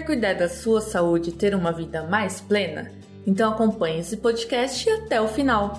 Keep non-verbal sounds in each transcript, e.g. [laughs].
Quer cuidar da sua saúde e ter uma vida mais plena? Então acompanhe esse podcast até o final.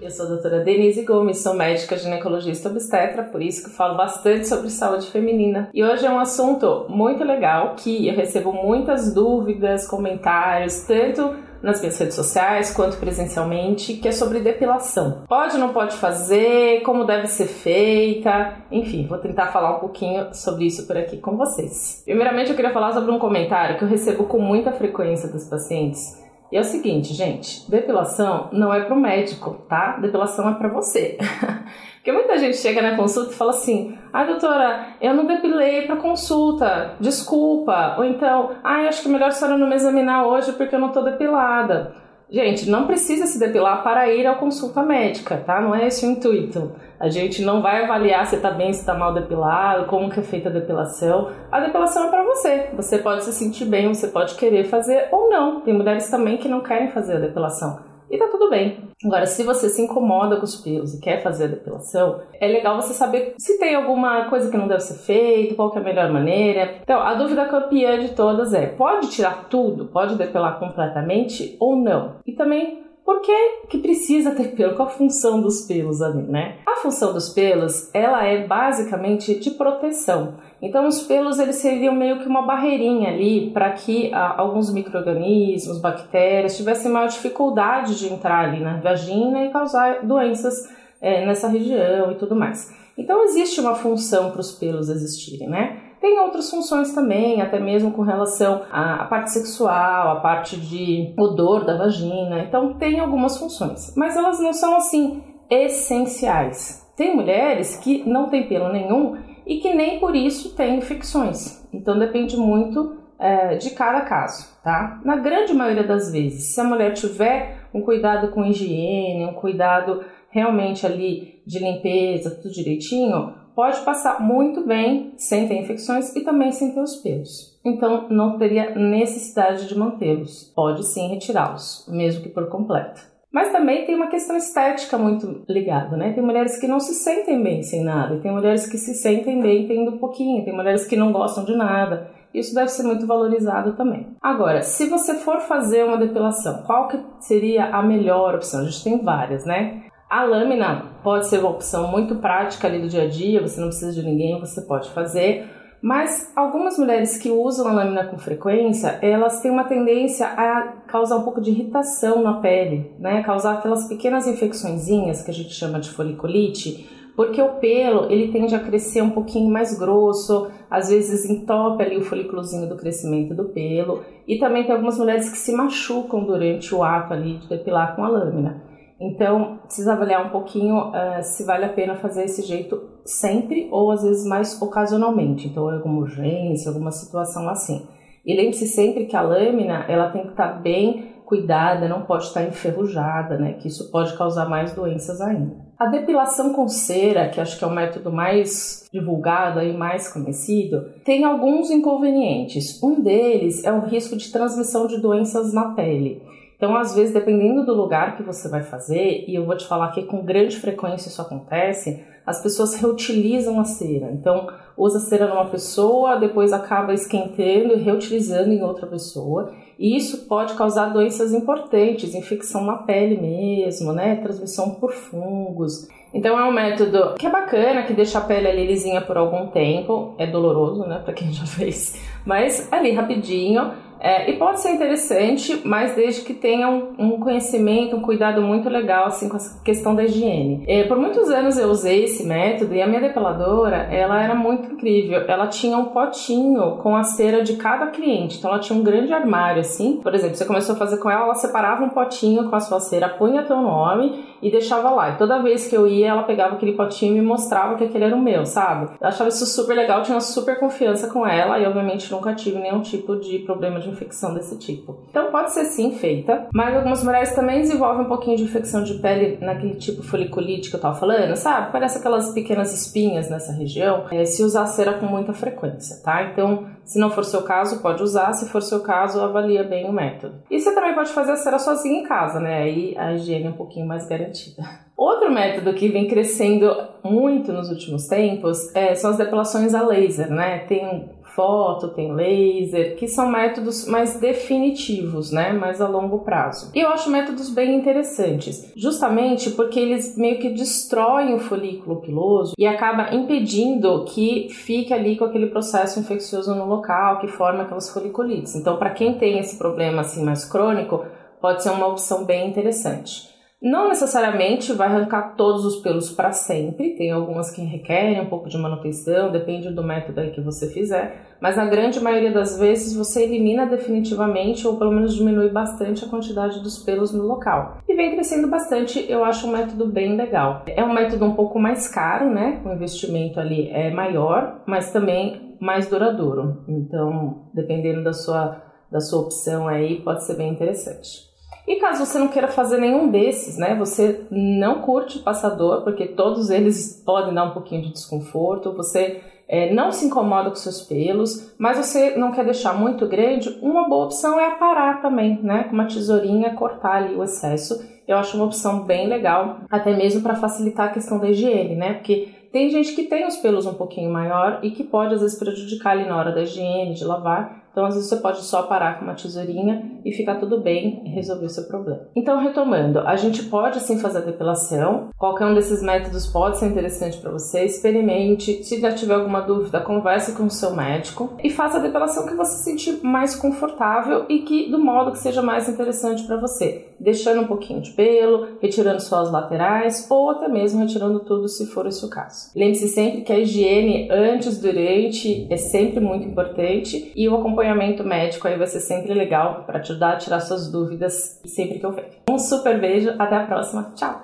Eu sou a doutora Denise Gomes, sou médica ginecologista obstetra, por isso que falo bastante sobre saúde feminina. E hoje é um assunto muito legal que eu recebo muitas dúvidas, comentários, tanto nas minhas redes sociais quanto presencialmente, que é sobre depilação. Pode ou não pode fazer, como deve ser feita, enfim, vou tentar falar um pouquinho sobre isso por aqui com vocês. Primeiramente, eu queria falar sobre um comentário que eu recebo com muita frequência dos pacientes. E é o seguinte, gente, depilação não é para o médico, tá? Depilação é para você. [laughs] Porque muita gente chega na consulta e fala assim: "Ah, doutora, eu não depilei para consulta, desculpa". Ou então: "Ah, acho que é melhor a senhora não me examinar hoje porque eu não tô depilada". Gente, não precisa se depilar para ir à consulta médica, tá? Não é esse o intuito. A gente não vai avaliar se tá bem, se tá mal depilado, como que é feita a depilação. A depilação é para você. Você pode se sentir bem, você pode querer fazer ou não. Tem mulheres também que não querem fazer a depilação e tá tudo bem. Agora, se você se incomoda com os pelos e quer fazer a depilação, é legal você saber se tem alguma coisa que não deve ser feita, qual é a melhor maneira. Então, a dúvida campeã de todas é: pode tirar tudo? Pode depilar completamente ou não? E também por que, que precisa ter pelo? Qual a função dos pelos ali, né? A função dos pelos, ela é basicamente de proteção. Então os pelos eles seriam meio que uma barreirinha ali para que ah, alguns microrganismos, bactérias tivessem maior dificuldade de entrar ali na vagina e causar doenças é, nessa região e tudo mais. Então existe uma função para os pelos existirem, né? Tem outras funções também, até mesmo com relação à parte sexual, à parte de odor da vagina. Então tem algumas funções, mas elas não são assim essenciais. Tem mulheres que não têm pelo nenhum e que nem por isso têm infecções. Então depende muito é, de cada caso, tá? Na grande maioria das vezes, se a mulher tiver um cuidado com higiene, um cuidado realmente ali de limpeza, tudo direitinho, pode passar muito bem sem ter infecções e também sem ter os pelos. Então, não teria necessidade de mantê-los. Pode sim retirá-los, mesmo que por completo. Mas também tem uma questão estética muito ligada, né? Tem mulheres que não se sentem bem sem nada, tem mulheres que se sentem bem tendo um pouquinho, tem mulheres que não gostam de nada. Isso deve ser muito valorizado também. Agora, se você for fazer uma depilação, qual que seria a melhor opção? A gente tem várias, né? A lâmina pode ser uma opção muito prática ali do dia a dia, você não precisa de ninguém, você pode fazer. Mas algumas mulheres que usam a lâmina com frequência, elas têm uma tendência a causar um pouco de irritação na pele, né? Causar aquelas pequenas infecçõezinhas que a gente chama de foliculite, porque o pelo ele tende a crescer um pouquinho mais grosso, às vezes entope ali o folículozinho do crescimento do pelo, e também tem algumas mulheres que se machucam durante o ato ali de depilar com a lâmina. Então, precisa avaliar um pouquinho uh, se vale a pena fazer esse jeito sempre ou às vezes mais ocasionalmente. Então, alguma urgência, alguma situação assim. E lembre-se sempre que a lâmina ela tem que estar tá bem cuidada, não pode estar enferrujada, né? Que isso pode causar mais doenças ainda. A depilação com cera, que acho que é o método mais divulgado e mais conhecido, tem alguns inconvenientes. Um deles é o risco de transmissão de doenças na pele. Então, às vezes, dependendo do lugar que você vai fazer, e eu vou te falar que com grande frequência isso acontece, as pessoas reutilizam a cera. Então, usa cera numa pessoa, depois acaba esquentando e reutilizando em outra pessoa. E isso pode causar doenças importantes, infecção na pele mesmo, né? Transmissão por fungos. Então é um método que é bacana, que deixa a pele ali lisinha por algum tempo. É doloroso, né, para quem já [laughs] fez, mas ali rapidinho é, e pode ser interessante, mas desde que tenha um, um, conhecimento, um cuidado muito legal assim com a questão da higiene. É, por muitos anos eu usei esse método e a minha depiladora ela era muito incrível. Ela tinha um potinho com a cera de cada cliente, então ela tinha um grande armário assim. Por exemplo, você começou a fazer com ela, ela separava um potinho com a sua cera, punha teu nome e deixava lá. E toda vez que eu ia, ela pegava aquele potinho e me mostrava que aquele era o meu, sabe? Eu achava isso super legal, tinha super confiança com ela e obviamente nunca tive nenhum tipo de problema de de infecção desse tipo. Então pode ser sim feita, mas algumas mulheres também desenvolvem um pouquinho de infecção de pele naquele tipo foliculite que eu tava falando, sabe? Parece aquelas pequenas espinhas nessa região. É, se usar cera com muita frequência, tá? Então, se não for seu caso, pode usar. Se for seu caso, avalia bem o método. E você também pode fazer a cera sozinha em casa, né? Aí a higiene é um pouquinho mais garantida. [laughs] Outro método que vem crescendo muito nos últimos tempos é, são as depilações a laser, né? Tem foto, tem laser, que são métodos mais definitivos, né, mais a longo prazo. E eu acho métodos bem interessantes, justamente porque eles meio que destroem o folículo piloso e acaba impedindo que fique ali com aquele processo infeccioso no local que forma aquelas foliculites. Então, para quem tem esse problema assim mais crônico, pode ser uma opção bem interessante. Não necessariamente vai arrancar todos os pelos para sempre, tem algumas que requerem um pouco de manutenção, depende do método aí que você fizer, mas na grande maioria das vezes você elimina definitivamente ou pelo menos diminui bastante a quantidade dos pelos no local. E vem crescendo bastante, eu acho um método bem legal. É um método um pouco mais caro, né? O investimento ali é maior, mas também mais duradouro. Então, dependendo da sua, da sua opção aí, pode ser bem interessante. E caso você não queira fazer nenhum desses, né? Você não curte passador, porque todos eles podem dar um pouquinho de desconforto, você é, não se incomoda com seus pelos, mas você não quer deixar muito grande, uma boa opção é aparar também, né? Com uma tesourinha, cortar ali o excesso. Eu acho uma opção bem legal, até mesmo para facilitar a questão da higiene, né? Porque tem gente que tem os pelos um pouquinho maior e que pode às vezes prejudicar ali na hora da higiene, de lavar. Então, às vezes, você pode só parar com uma tesourinha e ficar tudo bem e resolver o seu problema. Então, retomando, a gente pode sim fazer a depilação. Qualquer um desses métodos pode ser interessante para você. Experimente. Se já tiver alguma dúvida, converse com o seu médico e faça a depilação que você se sentir mais confortável e que do modo que seja mais interessante para você. Deixando um pouquinho de pelo, retirando só as laterais ou até mesmo retirando tudo se for esse o caso. Lembre-se sempre que a higiene antes, durante é sempre muito importante e o acompanhamento acompanhamento médico aí vai ser sempre legal para te ajudar a tirar suas dúvidas sempre que eu ver. Um super beijo, até a próxima, tchau!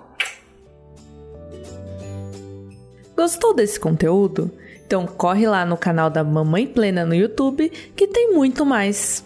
Gostou desse conteúdo? Então corre lá no canal da Mamãe Plena no YouTube que tem muito mais.